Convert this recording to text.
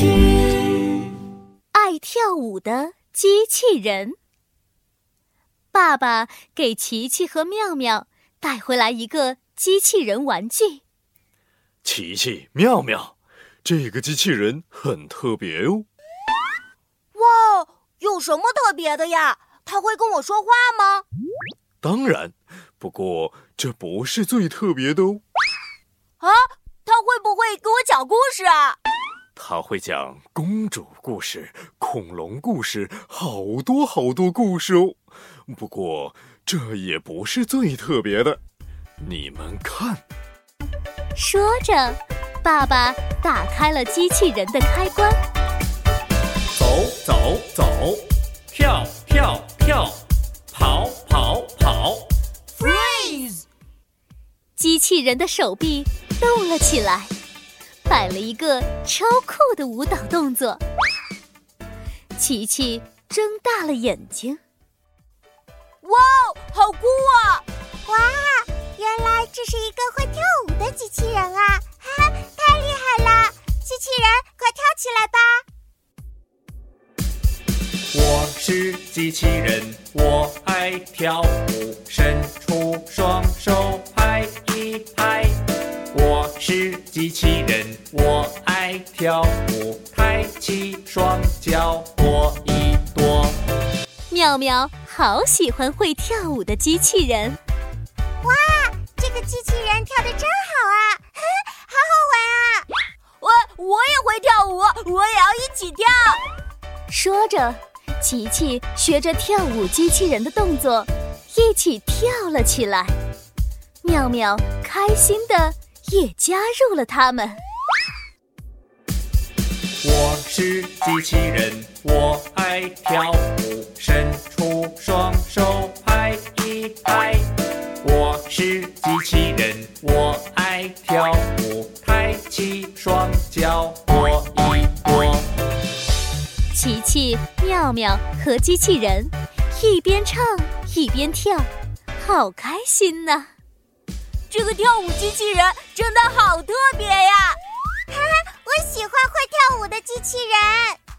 具。爱跳舞的机器人。爸爸给琪琪和妙妙带回来一个机器人玩具。琪琪、妙妙，这个机器人很特别哦。哇，有什么特别的呀？它会跟我说话吗？当然，不过这不是最特别的哦。啊，它会不会给我讲故事啊？它会讲公主故事、恐龙故事，好多好多故事哦。不过这也不是最特别的，你们看。说着，爸爸打开了机器人的开关。走走走，跳跳跳，跑跑跑，freeze！机器人的手臂动了起来，摆了一个超酷的舞蹈动作。琪琪睁大了眼睛。哇，好酷啊！哇，原来这是一个会跳舞的机器人啊！哈哈，太厉害了！机器人，快跳起来吧！我是机器人，我爱跳舞，伸我是机器人，我爱跳舞，抬起双脚跺一跺。妙妙。好喜欢会跳舞的机器人！哇，这个机器人跳的真好啊，好好玩啊！我我也会跳舞，我也要一起跳。说着，琪琪学着跳舞机器人的动作，一起跳了起来。妙妙开心的也加入了他们。我是机器人，我爱跳舞，伸出双手拍一拍。我是机器人，我爱跳舞，抬起双脚跺一跺。琪琪、妙妙和机器人一边唱一边跳，好开心呐！这个跳舞机器人真的好特别呀！哈哈，我喜欢会跳舞的机器人。